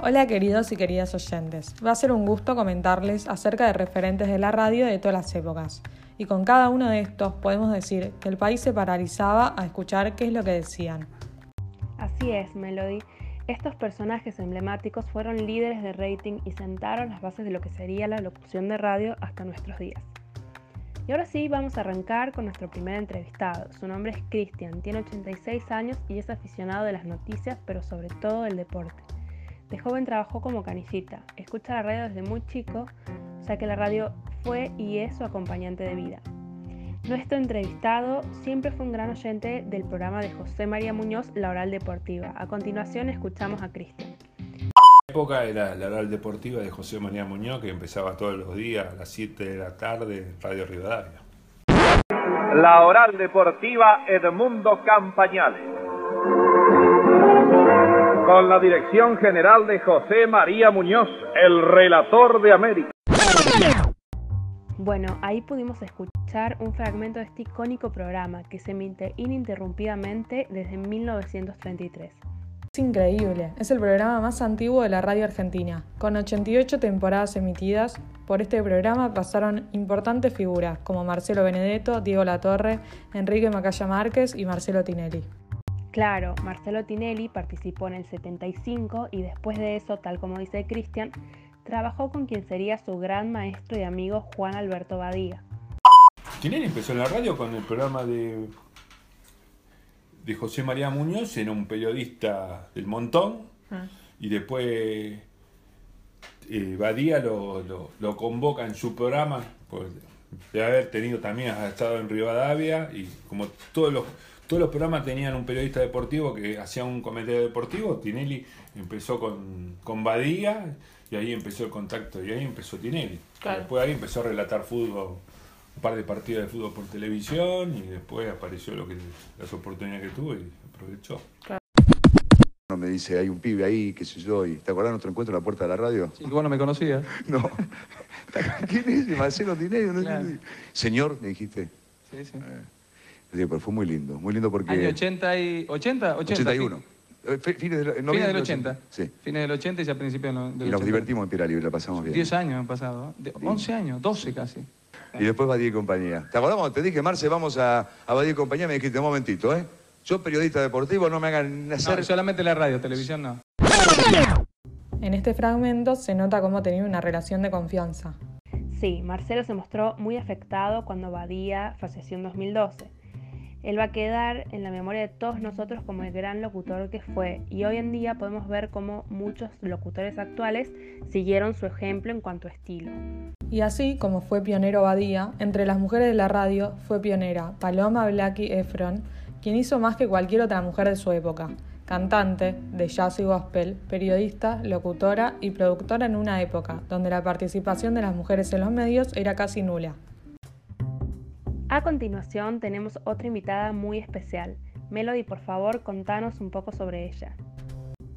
Hola queridos y queridas oyentes, va a ser un gusto comentarles acerca de referentes de la radio de todas las épocas. Y con cada uno de estos podemos decir que el país se paralizaba a escuchar qué es lo que decían. Así es, Melody. Estos personajes emblemáticos fueron líderes de rating y sentaron las bases de lo que sería la locución de radio hasta nuestros días. Y ahora sí, vamos a arrancar con nuestro primer entrevistado. Su nombre es Cristian, tiene 86 años y es aficionado de las noticias, pero sobre todo del deporte. De joven trabajó como canillita, escucha la radio desde muy chico, o sea que la radio fue y es su acompañante de vida. Nuestro entrevistado siempre fue un gran oyente del programa de José María Muñoz, La Oral Deportiva. A continuación escuchamos a Cristian época era la oral deportiva de José María Muñoz, que empezaba todos los días a las 7 de la tarde en Radio Rivadavia. La oral deportiva Edmundo Campañales. Con la dirección general de José María Muñoz, el relator de América. Bueno, ahí pudimos escuchar un fragmento de este icónico programa que se emite ininterrumpidamente desde 1933 increíble, es el programa más antiguo de la radio argentina. Con 88 temporadas emitidas, por este programa pasaron importantes figuras como Marcelo Benedetto, Diego Latorre, Enrique Macaya Márquez y Marcelo Tinelli. Claro, Marcelo Tinelli participó en el 75 y después de eso, tal como dice Cristian, trabajó con quien sería su gran maestro y amigo Juan Alberto Badía. Tinelli empezó en la radio con el programa de de José María Muñoz, era un periodista del montón, ah. y después eh, Badía lo, convoca en su programa, de haber tenido también, ha estado en Rivadavia, y como todos los, todos los programas tenían un periodista deportivo que hacía un comentario deportivo, Tinelli empezó con, con Badía, y ahí empezó el contacto, y ahí empezó Tinelli. Después ahí empezó a relatar fútbol un par de partidas de fútbol por televisión y después apareció lo que las oportunidades que tuvo y aprovechó. Claro. Me dice, hay un pibe ahí, qué sé yo, y ¿te acordás de nuestro encuentro en la puerta de la radio? Sí, vos no me conocías. No. ¿Quién es? Marcelo Tinelli. ¿no? Señor, me dijiste. Sí, sí. Eh, pero fue muy lindo, muy lindo porque... Año 80 y... ¿80? 81. Fines, del, Fines del 80. Sí. Fines del 80 y ya a principios del Y nos divertimos en Piera Libre, la pasamos bien. 10 años han pasado. 11 años, 12 casi. Y después Badía y compañía. ¿Te acordamos? Te dije, Marce, vamos a, a Badía y compañía. Me dijiste, un momentito, ¿eh? Yo, periodista deportivo, no me hagan hacer... solamente la radio, televisión no. En este fragmento se nota cómo tenía una relación de confianza. Sí, Marcelo se mostró muy afectado cuando Badía falleció en 2012. Él va a quedar en la memoria de todos nosotros como el gran locutor que fue y hoy en día podemos ver cómo muchos locutores actuales siguieron su ejemplo en cuanto a estilo. Y así como fue pionero Badía, entre las mujeres de la radio fue pionera Paloma Blackie Efron, quien hizo más que cualquier otra mujer de su época. Cantante de jazz y gospel, periodista, locutora y productora en una época donde la participación de las mujeres en los medios era casi nula. A continuación tenemos otra invitada muy especial. Melody, por favor, contanos un poco sobre ella.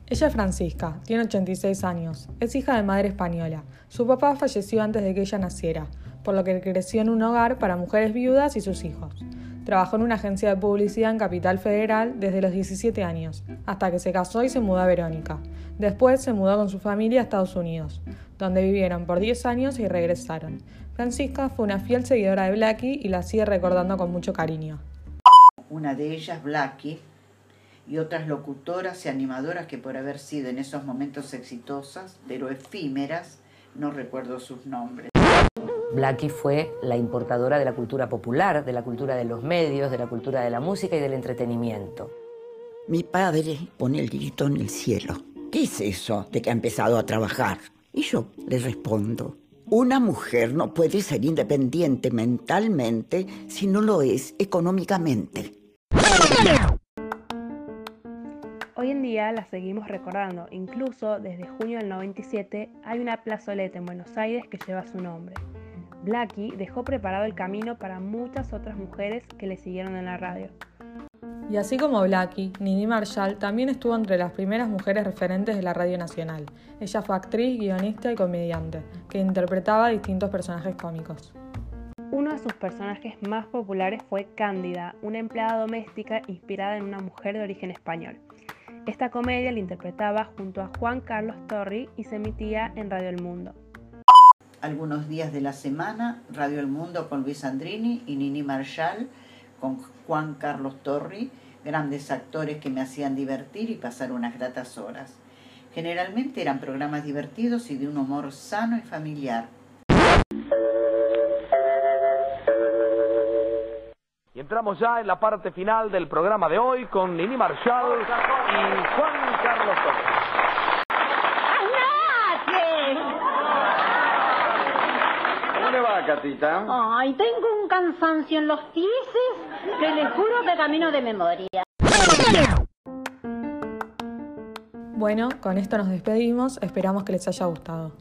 Ella es Francisca, tiene 86 años, es hija de madre española. Su papá falleció antes de que ella naciera, por lo que creció en un hogar para mujeres viudas y sus hijos. Trabajó en una agencia de publicidad en Capital Federal desde los 17 años, hasta que se casó y se mudó a Verónica. Después se mudó con su familia a Estados Unidos, donde vivieron por 10 años y regresaron. Francisca fue una fiel seguidora de Blackie y la sigue recordando con mucho cariño. Una de ellas, Blackie, y otras locutoras y animadoras que por haber sido en esos momentos exitosas, pero efímeras, no recuerdo sus nombres. Blackie fue la importadora de la cultura popular, de la cultura de los medios, de la cultura de la música y del entretenimiento. Mi padre pone el grito en el cielo. ¿Qué es eso de que ha empezado a trabajar? Y yo le respondo, una mujer no puede ser independiente mentalmente si no lo es económicamente. Hoy en día la seguimos recordando, incluso desde junio del 97 hay una plazoleta en Buenos Aires que lleva su nombre. Blackie dejó preparado el camino para muchas otras mujeres que le siguieron en la radio. Y así como Blackie, Nini Marshall también estuvo entre las primeras mujeres referentes de la radio nacional. Ella fue actriz, guionista y comediante, que interpretaba distintos personajes cómicos. Uno de sus personajes más populares fue Cándida, una empleada doméstica inspirada en una mujer de origen español. Esta comedia la interpretaba junto a Juan Carlos Torri y se emitía en Radio El Mundo. Algunos días de la semana, Radio El Mundo con Luis Andrini y Nini Marshall con Juan Carlos Torri, grandes actores que me hacían divertir y pasar unas gratas horas. Generalmente eran programas divertidos y de un humor sano y familiar. Y entramos ya en la parte final del programa de hoy con Nini Marshall y Juan Carlos Torres. ¿Cómo le va, Catita? Ay, tengo un cansancio en los pies que le juro que camino de memoria. Bueno, con esto nos despedimos, esperamos que les haya gustado.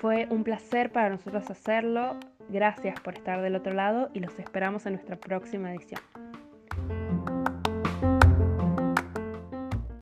Fue un placer para nosotros hacerlo, gracias por estar del otro lado y los esperamos en nuestra próxima edición.